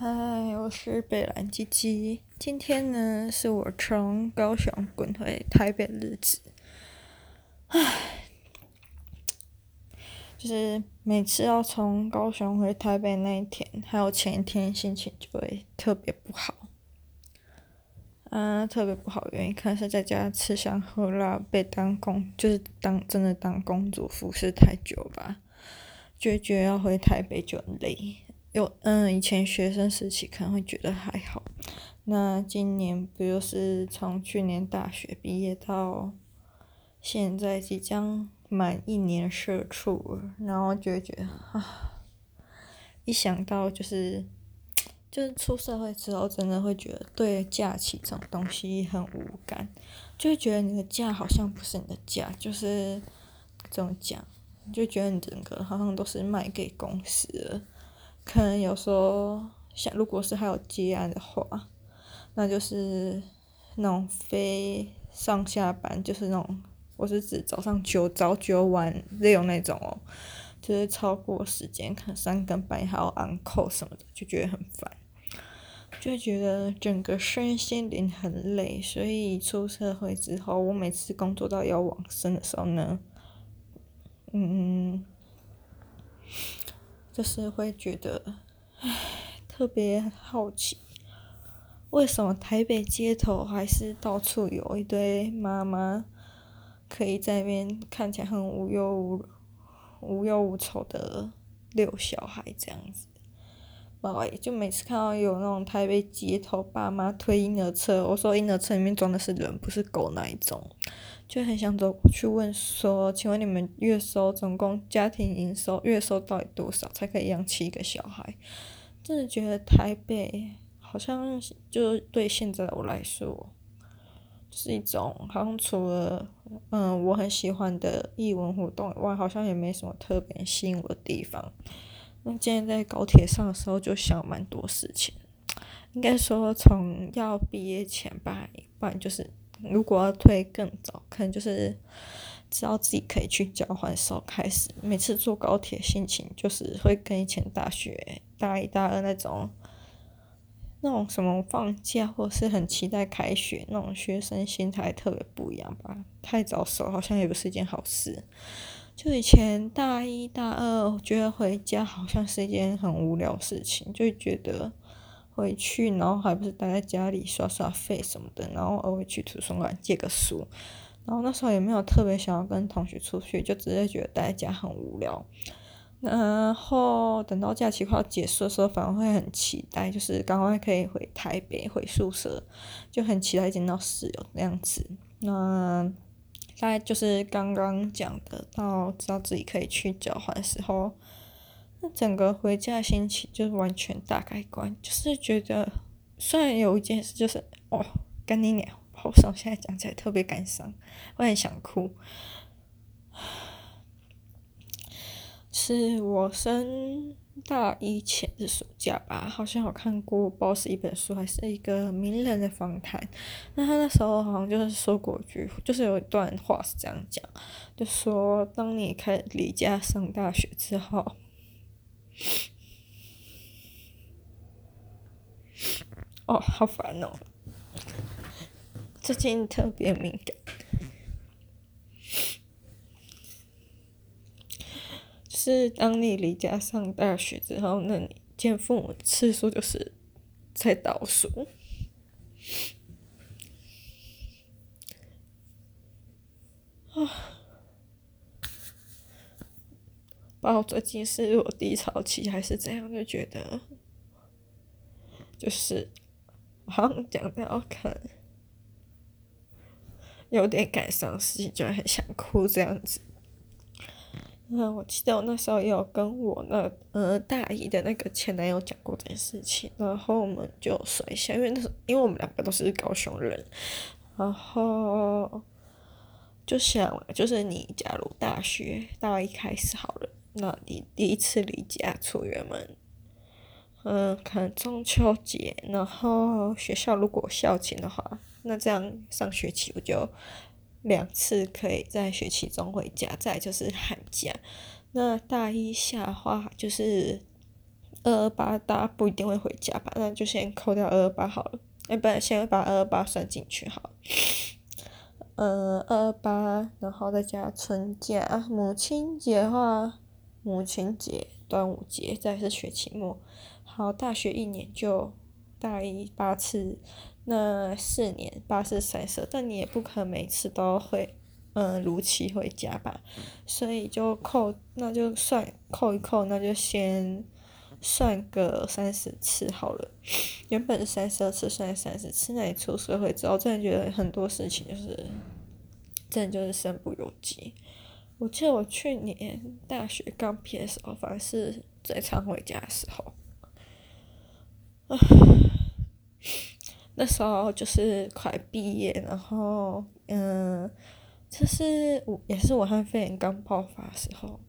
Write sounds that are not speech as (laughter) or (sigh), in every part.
嗨，我是北兰鸡鸡。今天呢，是我从高雄滚回台北的日子。唉，就是每次要从高雄回台北那一天，还有前一天，心情就会特别不好。啊，特别不好原因可能是在家吃香喝辣，被当工，就是当真的当公主服侍太久吧，就觉要回台北就很累。有嗯，以前学生时期可能会觉得还好，那今年不就是从去年大学毕业到现在即将满一年社畜了，然后就觉得啊，一想到就是就是出社会之后，真的会觉得对假期这种东西很无感，就会觉得你的假好像不是你的假，就是这种讲，就觉得你整个好像都是卖给公司了。可能有时候，像如果是还有接案的话，那就是那种非上下班，就是那种我是指早上九早九晚六那种哦，就是超过时间，可能三更半夜还要 on call 什么的，就觉得很烦，就觉得整个身心灵很累。所以出社会之后，我每次工作到要往生的时候呢，嗯。就是会觉得，唉，特别好奇，为什么台北街头还是到处有一堆妈妈，可以在那边看起来很无忧无无忧无愁的遛小孩这样子。就每次看到有那种台北街头爸妈推婴儿车，我说婴儿车里面装的是人，不是狗那一种。就很想走过去问说，请问你们月收总共家庭营收月收到底多少才可以养七个小孩？真的觉得台北好像就对现在的我来说，是一种好像除了嗯我很喜欢的艺文活动以外，好像也没什么特别吸引我的地方。那今天在高铁上的时候就想蛮多事情，应该说从要毕业前吧，不然就是。如果要推更早，可能就是知道自己可以去交换的时候开始。每次坐高铁，心情就是会跟以前大学大一、大二那种那种什么放假或是很期待开学那种学生心态特别不一样吧。太早熟好像也不是一件好事。就以前大一、大二，我觉得回家好像是一件很无聊事情，就觉得。回去，然后还不是待在家里刷刷费什么的，然后偶尔去图书馆借个书，然后那时候也没有特别想要跟同学出去，就只是觉得待在家很无聊。然后等到假期快要结束的时候，反而会很期待，就是赶快可以回台北回宿舍，就很期待见到室友那样子。那大概就是刚刚讲的，到知道自己可以去交换的时候。那整个回家的心情就是完全大改观，就是觉得虽然有一件事就是哦，跟你聊，好像现在讲起来特别感伤，我很想哭。(sighs) 是我生大一前的暑假吧，好像有看过，不知道是一本书还是一个名人的访谈。那他那时候好像就是说过一句，就是有一段话是这样讲，就说当你开离家上大学之后。哦，好烦哦！最近特别敏感，就是当你离家上大学之后，那你见父母次数就是在倒数。啊。包括最近是我低潮期还是怎样，就觉得就是好像讲到可能有点感伤事情，就很想哭这样子。那我记得我那时候也有跟我那呃大一的那个前男友讲过这件事情，然后我们就说一下，因为那时因为我们两个都是高雄人，然后就想就是你假如大学大一开始好了。那你第一次离家出远门，嗯，可能中秋节，然后学校如果校庆的话，那这样上学期我就两次可以在学期中回家，再就是寒假。那大一下的话就是二二八大家不一定会回家吧，那就先扣掉二二八好了。哎，不然先把二二八算进去好了。(coughs) 呃，二二八，然后再加春假，母亲节的话，母亲节、端午节，再是学期末。好，大学一年就大一八次，那四年八四三十，但你也不可能每次都会。嗯，如期回家吧，所以就扣，那就算扣一扣，那就先算个三十次好了。原本是三十二次，算三十次。那你出社会之后，真的觉得很多事情就是，真的就是身不由己。我记得我去年大学刚毕业的时候，反而是最常回家的时候。啊，那时候就是快毕业，然后嗯。就是我也是武汉肺炎刚爆发的时候，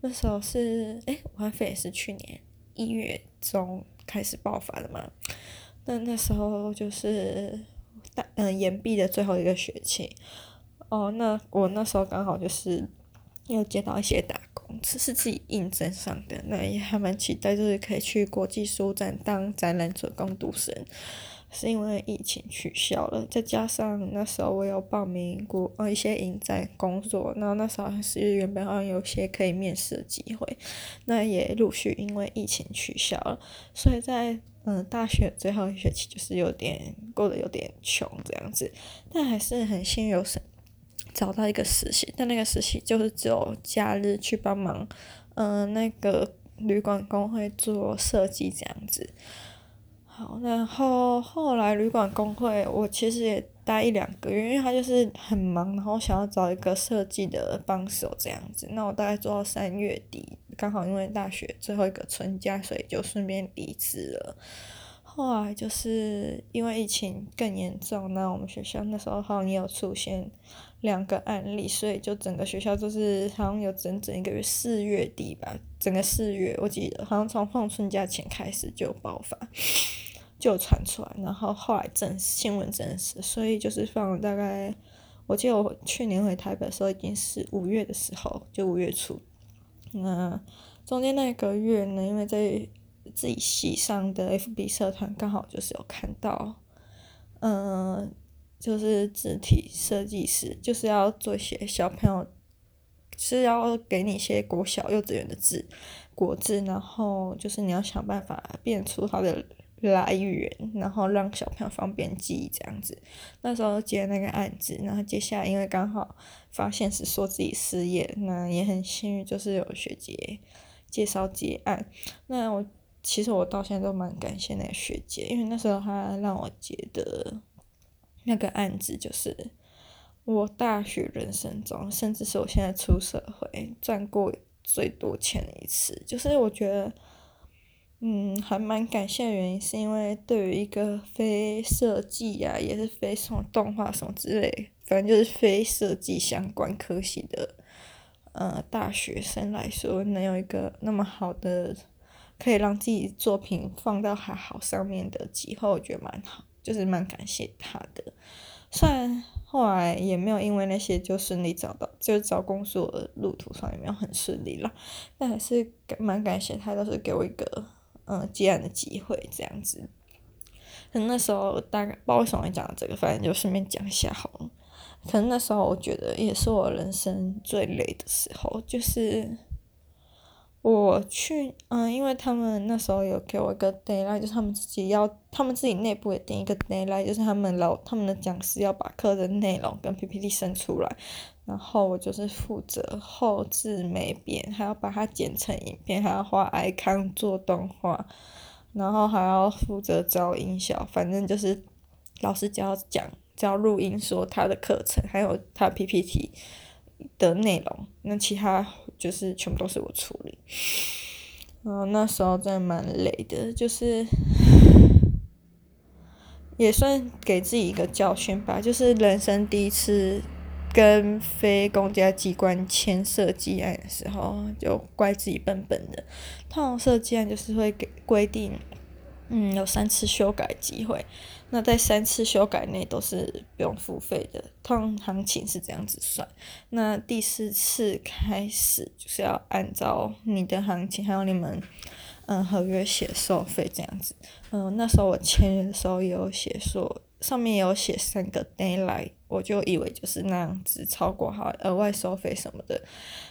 那时候是诶，武汉肺炎是去年一月中开始爆发的嘛？那那时候就是大嗯延毕的最后一个学期，哦，那我那时候刚好就是又接到一些打工，这是自己应征上的，那也还蛮期待，就是可以去国际书展当展览者工读生。是因为疫情取消了，再加上那时候我有报名过呃一些影展工作，然后那时候是原本好像有些可以面试的机会，那也陆续因为疫情取消了，所以在嗯、大学最后一学期就是有点过得有点穷这样子，但还是很幸运有找到一个实习，但那个实习就是只有假日去帮忙，嗯、那个旅馆工会做设计这样子。然后后来旅馆工会，我其实也待一两个月，因为他就是很忙，然后想要找一个设计的帮手这样子。那我大概做到三月底，刚好因为大学最后一个春假，所以就顺便离职了。后来就是因为疫情更严重，那我们学校那时候好像也有出现两个案例，所以就整个学校就是好像有整整一个月，四月底吧，整个四月我记得好像从放春假前开始就爆发。就传出来，然后后来证新闻证实，所以就是放了大概，我记得我去年回台北的时候已经是五月的时候，就五月初。那中间那一个月呢，因为在自己系上的 FB 社团刚好就是有看到，嗯、就是字体设计师就是要做一些小朋友，是要给你一些国小幼稚园的字，国字，然后就是你要想办法变出它的。来源，然后让小朋友方便记忆这样子。那时候接那个案子，然后接下来因为刚好发现是说自己失业，那也很幸运，就是有学姐介绍接案。那我其实我到现在都蛮感谢那个学姐，因为那时候她让我接的那个案子，就是我大学人生中，甚至是我现在出社会赚过最多钱的一次，就是我觉得。嗯，还蛮感谢的原因，是因为对于一个非设计呀，也是非什么动画什么之类，反正就是非设计相关科系的，呃，大学生来说，能有一个那么好的，可以让自己作品放到还好上面的机会，我觉得蛮好，就是蛮感谢他的。虽然后来也没有因为那些就顺利找到，就找工作路途上也没有很顺利啦，但还是蛮感谢他，都是给我一个。嗯，接案的机会这样子，可能那时候大概不知道为什么会讲这个，反正就顺便讲一下好了。可能那时候我觉得也是我人生最累的时候，就是我去，嗯，因为他们那时候有给我一个 deadline，就是他们自己要，他们自己内部也定一个 deadline，就是他们老他们的讲师要把课的内容跟 PPT 生出来。然后我就是负责后置美编，还要把它剪成影片，还要画 icon 做动画，然后还要负责找音效，反正就是老师只要讲，只要录音说他的课程，还有他 PPT 的内容，那其他就是全部都是我处理。然后那时候真的蛮累的，就是也算给自己一个教训吧，就是人生第一次。跟非公家机关签设计案的时候，就怪自己笨笨的。通常设计案就是会给规定，嗯，有三次修改机会。那在三次修改内都是不用付费的，通常行情是这样子算。那第四次开始就是要按照你的行情，还有你们嗯合约写收费这样子。嗯，那时候我签约的时候也有写说，上面有写三个 deadline，我就以为就是那样子，超过好额外收费什么的。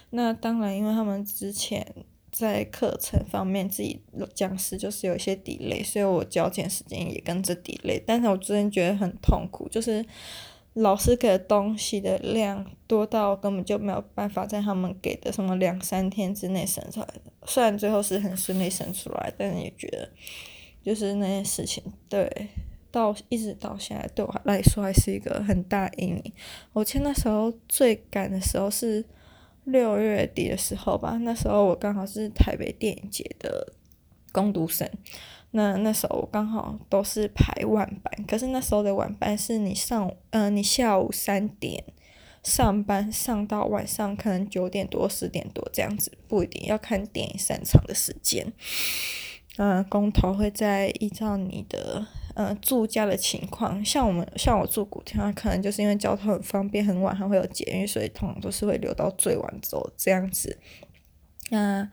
那当然，因为他们之前在课程方面自己讲师就是有一些 delay，所以我交钱时间也跟着 delay。但是我最近觉得很痛苦，就是。老师给的东西的量多到根本就没有办法在他们给的什么两三天之内生出来的。虽然最后是很顺利生出来，但是也觉得就是那件事情，对，到一直到现在对我来说还是一个很大阴影。我记得那时候最赶的时候是六月底的时候吧，那时候我刚好是台北电影节的工读生。那那时候我刚好都是排晚班，可是那时候的晚班是你上，嗯、呃，你下午三点上班上到晚上可能九点多十点多这样子，不一定要看电影散场的时间。嗯、工头会在依照你的呃住家的情况，像我们像我住古亭，可能就是因为交通很方便，很晚还会有捷运，所以通常都是会留到最晚走这样子。那、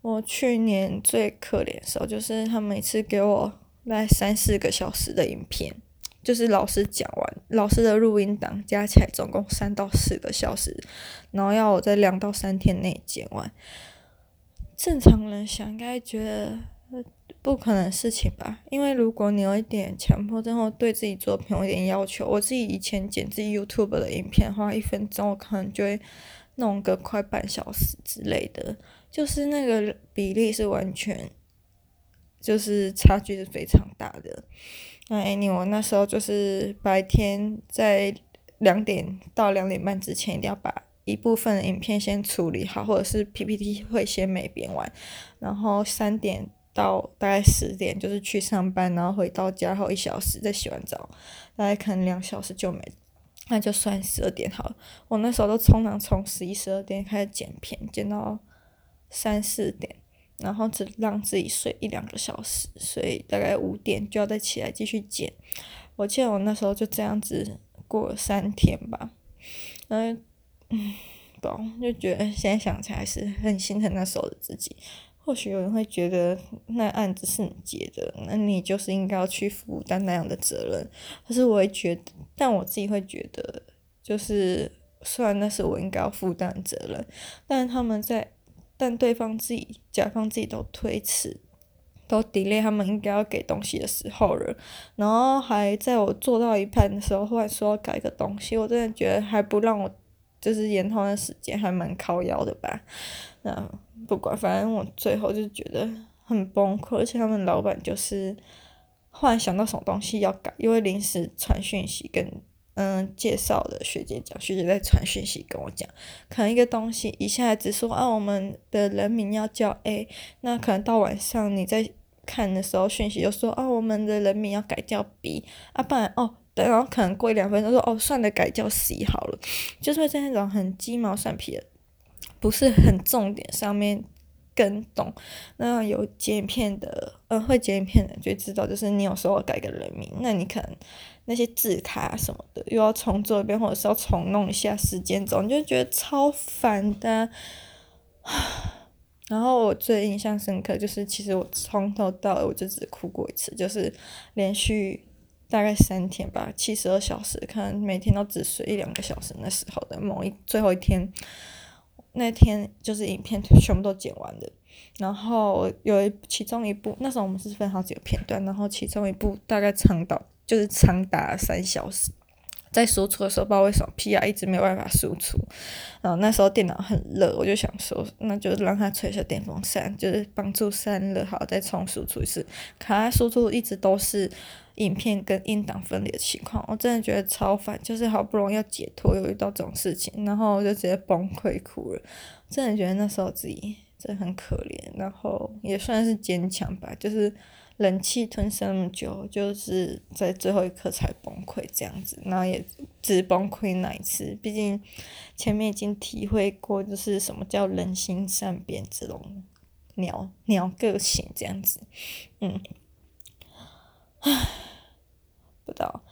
我去年最可怜的时候，就是他每次给我来三四个小时的影片，就是老师讲完，老师的录音档加起来总共三到四个小时，然后要我在两到三天内剪完。正常人想应该觉得不可能事情吧？因为如果你有一点强迫症或对自己作品有一点要求，我自己以前剪自己 YouTube 的影片，花一分钟，我可能就会弄个快半小时之类的。就是那个比例是完全，就是差距是非常大的。那 anyway，我那时候就是白天在两点到两点半之前，一定要把一部分影片先处理好，或者是 PPT 会先没编完。然后三点到大概十点就是去上班，然后回到家后一小时再洗完澡，大概可能两小时就没，那就算十二点好。我那时候都通常从十一、十二点开始剪片，剪到。三四点，然后只让自己睡一两个小时，所以大概五点就要再起来继续剪。我记得我那时候就这样子过了三天吧，嗯嗯，不，就觉得现在想起来是很心疼那时候的自己。或许有人会觉得那案子是你接的，那你就是应该要去负担那样的责任。可是我也觉得，但我自己会觉得，就是虽然那是我应该要负担责任，但他们在。但对方自己、甲方自己都推迟，都 delay 他们应该要给东西的时候了，然后还在我做到一半的时候，忽然说要改个东西，我真的觉得还不让我就是延后的时间，还蛮靠腰的吧。那不管，反正我最后就觉得很崩溃，而且他们老板就是忽然想到什么东西要改，因为临时传讯息跟。嗯，介绍的学姐讲，学姐在传讯息跟我讲，可能一个东西一下子说啊，我们的人名要叫 A，那可能到晚上你在看的时候，讯息就说啊，我们的人名要改叫 B，啊，不然哦，对然后可能过一两分钟说哦，算了，改叫 C 好了，就是会在那种很鸡毛蒜皮的，不是很重点上面。跟懂，那有剪影片的，呃，会剪影片的就知道，就是你有时候改个人名，那你可能那些字卡什么的又要重做一遍，或者是要重弄一下时间轴，你就觉得超烦的。(sighs) 然后我最印象深刻就是，其实我从头到尾我就只哭过一次，就是连续大概三天吧，七十二小时，可能每天都只睡一两个小时，那时候的某一最后一天。那天就是影片全部都剪完了，然后有一其中一部，那时候我们是分好几个片段，然后其中一部大概长到就是长达三小时，在输出的时候不知道为什么 PR 一直没有办法输出，然后那时候电脑很热，我就想说那就让它吹一下电风扇，就是帮助散热好，再重输出一次，可它输出一直都是。影片跟音档分离的情况，我真的觉得超烦，就是好不容易要解脱，又遇到这种事情，然后我就直接崩溃哭了。真的觉得那时候自己真的很可怜，然后也算是坚强吧，就是忍气吞声那么久，就是在最后一刻才崩溃这样子，然后也只崩溃那一次，毕竟前面已经体会过，就是什么叫人心善变这种鸟鸟个性这样子，嗯。唉，不知道，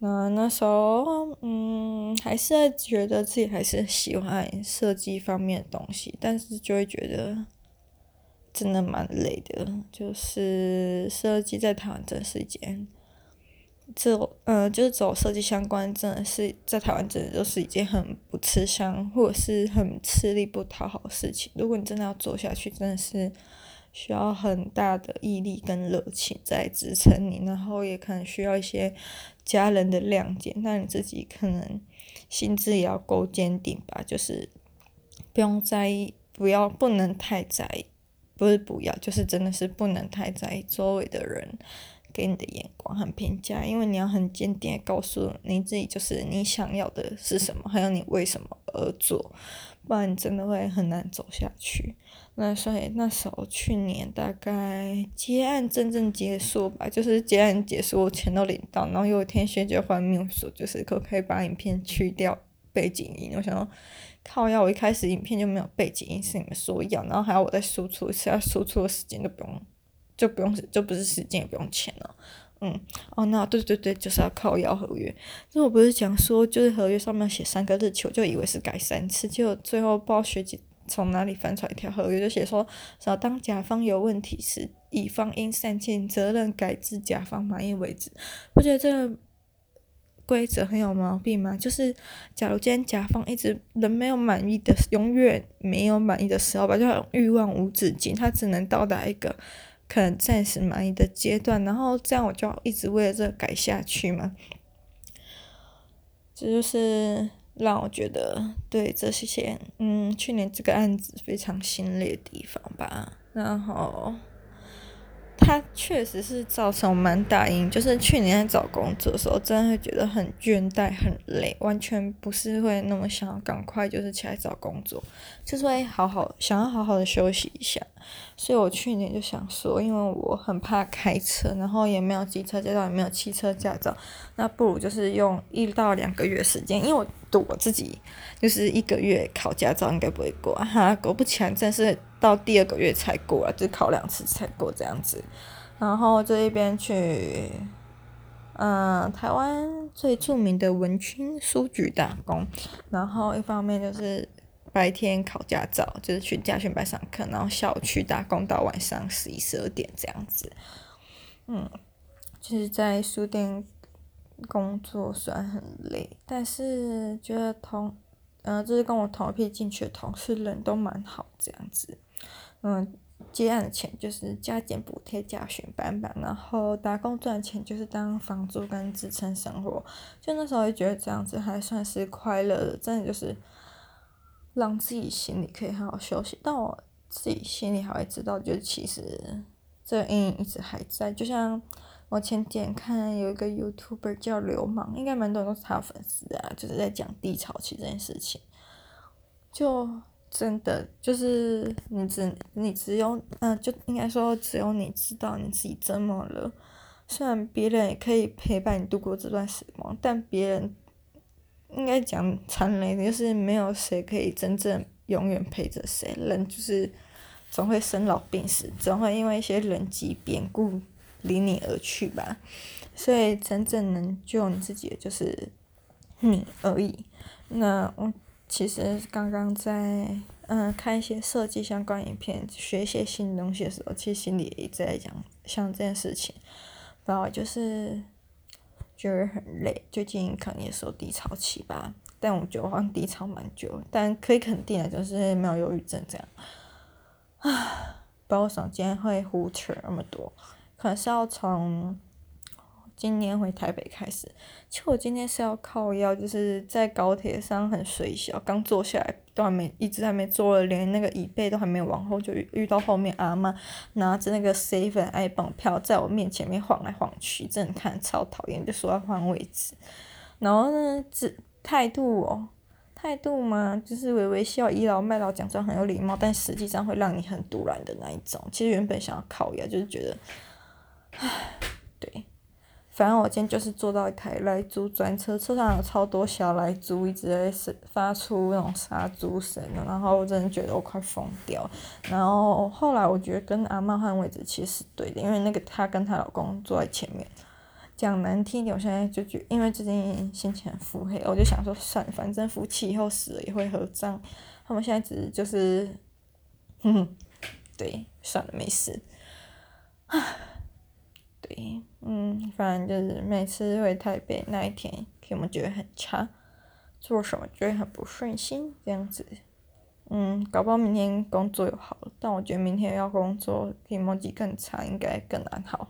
那那时候，嗯，还是觉得自己还是喜欢设计方面的东西，但是就会觉得真的蛮累的，就是设计在台湾真的是一件，走呃就是走设计相关，真的是在台湾真的都是一件很不吃香或者是很吃力不讨好事情。如果你真的要做下去，真的是需要很大的毅力跟热情在支撑你，然后也可能需要一些家人的谅解，那你自己可能心智也要够坚定吧，就是不用在意，不要不能太在意。不是不要，就是真的是不能太在意周围的人给你的眼光和评价，因为你要很坚定的告诉你自己，就是你想要的是什么，还有你为什么而做，不然你真的会很难走下去。那所以那时候去年大概结案真正结束吧，就是结案结束，我钱都领到，然后有一天学姐换秘书说，就是可不可以把影片去掉背景音，我想说。靠要！我一开始影片就没有背景音，是你们说要，然后还要我再输出，一次要输出的时间都不用，就不用就不是时间也不用钱了，嗯，哦，那对对对，就是要靠要合约。那我不是讲说，就是合约上面写三个日期，我就以为是改三次，结果最后不知道学姐从哪里翻出来一条合约，就写说，只要当甲方有问题时，乙方应善尽责任改至甲方满意为止。我觉得这个。规则很有毛病吗？就是假如今天甲方一直人没有满意的，永远没有满意的时候吧，就欲望无止境，他只能到达一个可能暂时满意的阶段，然后这样我就一直为了这个改下去嘛。这就是让我觉得对这些嗯，去年这个案子非常心累的地方吧，然后。他确实是造成蛮大因，就是去年在找工作的时候，真的会觉得很倦怠、很累，完全不是会那么想要赶快就是起来找工作，就是会好好想要好好的休息一下。所以我去年就想说，因为我很怕开车，然后也没有机车驾照，也没有汽车驾照，那不如就是用一到两个月时间，因为我赌我自己就是一个月考驾照应该不会过，哈，果不其然，真是。到第二个月才过了，就考两次才过这样子，然后这一边去，嗯、台湾最著名的文青书局打工，然后一方面就是白天考驾照，就是去驾训班上课，然后下午去打工到晚上十一十二点这样子，嗯，就是在书店工作虽然很累，但是觉得同，嗯、呃，就是跟我同一批进去的同事人都蛮好这样子。嗯，接案的钱就是加减补贴驾训班吧，然后打工赚钱就是当房租跟支撑生活。就那时候也觉得这样子还算是快乐的，真的就是让自己心里可以好好休息。但我自己心里还会知道，就其实这个阴影一直还在。就像我前几天看有一个 YouTuber 叫流氓，应该蛮多人都是他的粉丝啊，就是在讲低潮期这件事情，就。真的就是你只你只有嗯、就应该说只有你知道你自己怎么了。虽然别人也可以陪伴你度过这段时光，但别人应该讲残雷的就是没有谁可以真正永远陪着谁。人就是总会生老病死，总会因为一些人际变故离你而去吧。所以真正能救你自己的就是你而已。那我。其实刚刚在嗯看一些设计相关影片，学一些新东西的时候，其实心里也一直在讲像这件事情，然后就是就是很累，最近可能也是有低潮期吧，但我觉得我好像低潮蛮久，但可以肯定的就是没有忧郁症这样，啊，不知道为什么今天会胡扯那么多，可能是要从。今年回台北开始，其实我今天是要靠腰，就是在高铁上很水小，刚坐下来都还没，一直还没坐了，连那个椅背都还没往后，就遇到后面阿嬷拿着那个 (laughs) seven ibon 票在我面前面晃来晃去，真的看超讨厌，就说要换位置，然后呢，这态度哦，态度嘛，就是微微笑，倚老卖老，讲这样很有礼貌，但实际上会让你很赌烂的那一种。其实原本想要靠腰，就是觉得，唉，对。反正我今天就是坐到一台莱猪专车，车上有超多小莱猪一直在发出那种杀猪声，然后我真的觉得我快疯掉。然后后来我觉得跟阿嬷换位置其实是对的，因为那个她跟她老公坐在前面，讲难听点，我现在就觉，因为最近心情很腹黑，我就想说算了，反正夫妻以后死了也会合葬，他们现在只是就是，哼哼，对，算了，没事。唉，对，嗯，反正就是每次回台北那一天，天幕觉得很差，做什么觉得很不顺心，这样子。嗯，搞不好明天工作又好了，但我觉得明天要工作，体模机更差，应该更难好。